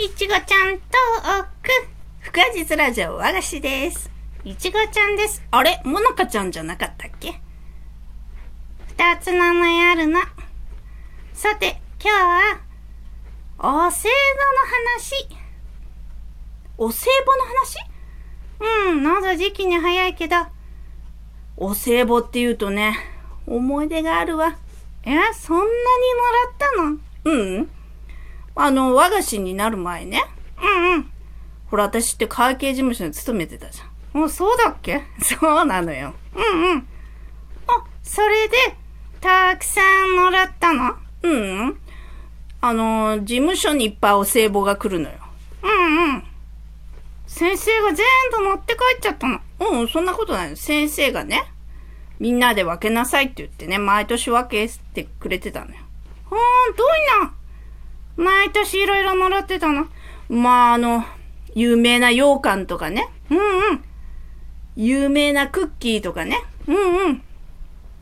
いちごちゃんとおく。ふかじつラジオ和菓子です。いちごちゃんです。あれ？もなかちゃんじゃなかったっけ？二つ名前あるな。さて、今日は、お歳暮の話。お歳暮の話？うん、まだ時期に早いけど。お歳暮って言うとね、思い出があるわ。え、そんなにもらったの？うん。あの、和菓子になる前ね。うんうん。ほら、私って会計事務所に勤めてたじゃん。お、そうだっけ？そうなのよ。うんうん。あ、それで、たくさんもらったの？うん。あの、事務所にいっぱいお歳暮が来るのよ。うんうん。先生が全部持って帰っちゃったの。うん、そんなことないの。先生がね、みんなで分けなさいって言ってね、毎年分けてくれてたのよ。ほーん、どういな。毎年いろいろもらってたの。まあ、あの、有名な羊羹とかね、うんうん。有名なクッキーとかね、うんうん。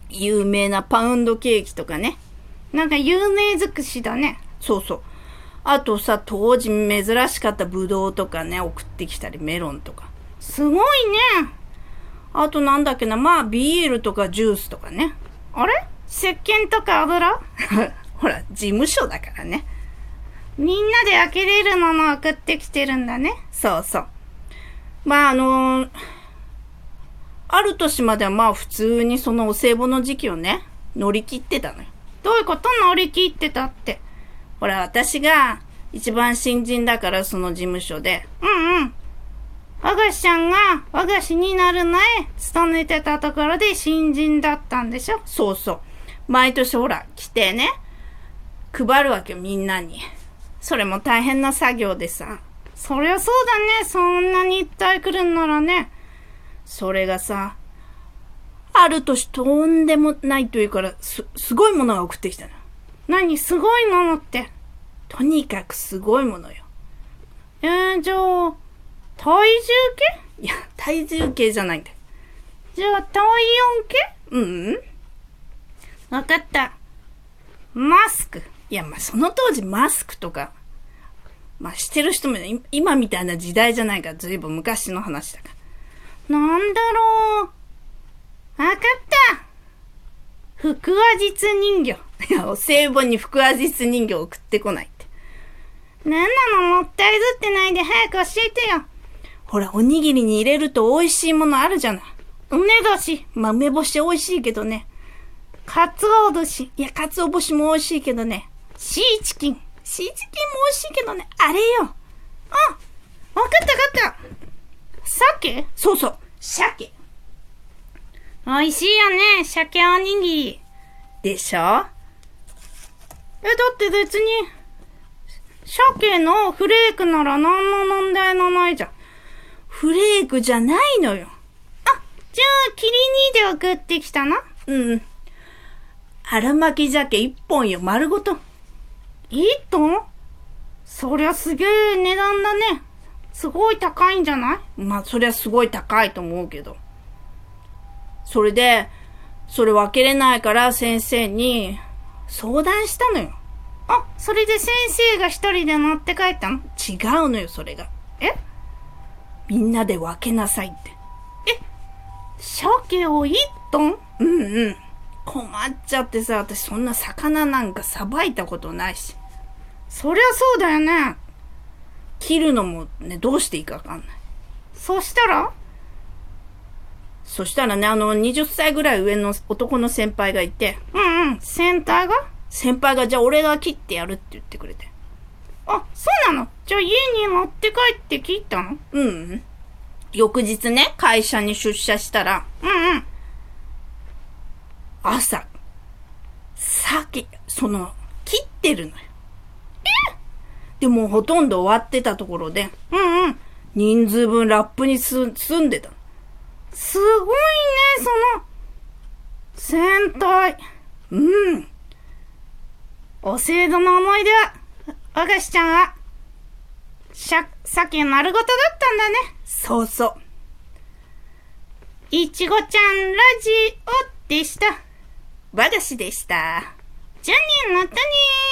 有名なパウンドケーキとかね。なんか有名尽くしだね。そうそう。あとさ、当時珍しかったブドウとかね、送ってきたり、メロンとか。すごいね。あとなんだっけな、まあ、ビールとかジュースとかね。あれ？石鹸とか油？ほら、事務所だからね。みんなで開けれるものを送ってきてるんだね。そうそう。まあ、あのある年まではまあ普通にそのお歳暮の時期をね、乗り切ってたのよ。どういうこと乗り切ってたって。ほら、私が一番新人だからその事務所で、うんうん。和菓子ちゃんが和菓子になる前、勤めてたところで新人だったんでしょそうそう。毎年ほら、来てね、配るわけよ、みんなに。それも大変な作業でさ。そりゃそうだね。そんなにいっぱい来るんならね。それがさ、ある年とんでもないというから、す、すごいものが送ってきたの。何？すごいものって。とにかくすごいものよ。えー、じゃあ、体重計？いや、体重計じゃないんだ。じゃあ、体温計、うん、わかった。マスク。いや、まあ、その当時マスクとか、まあ、してる人も今みたいな時代じゃないから、ずいぶん昔の話だから。なんだろう。わかった。腹話実人形。いや、お歳暮に腹話実人形送ってこないって。なんなのもったいずってないで早く教えてよ。ほら、おにぎりに入れると美味しいものあるじゃない。梅干し、まあ、梅干し美味しいけどね。かつお節、いや、かつお節も美味しいけどね。シーチキン。シーチキンも美味しいけどね。あれよ。あ、わかったわかった。鮭？そうそう。鮭。美味しいよね、鮭おにぎり。でしょ？え、だって別に、鮭のフレークなら何の問題もないじゃん。フレークじゃないのよ。あ、じゃあ、キリニで送ってきたな。うん。荒巻き鮭一本よ、丸ごと。一トンそりゃすげえ値段だね。すごい高いんじゃない？まあ、そりゃすごい高いと思うけど。それで、それ分けれないから先生に相談したのよ。あ、それで先生が一人で持って帰ったの？違うのよ、それが。え？みんなで分けなさいって。え？鮭を一トンうんうん。困っちゃってさ、私そんな魚なんかさばいたことないし。そりゃそうだよね。切るのもね、どうしていいかわかんない。そしたら？そしたらね、あの、20歳ぐらい上の男の先輩がいて、うんうん、センターが？先輩がじゃあ俺が切ってやるって言ってくれて。あ、そうなの？じゃあ家に持って帰って切ったの？うんうん。翌日ね、会社に出社したら、うんうん。朝、鮭、その、切ってるのよ。えでもほとんど終わってたところで、うんうん。人数分ラップにす、済んでたの。すごいね、その、戦隊。うん。お歳暮の思い出は、和菓子ちゃんは、しゃ、鮭丸ごとだったんだね。そうそう。いちごちゃんラジオでした。和菓子でした。じゃあね、またねー。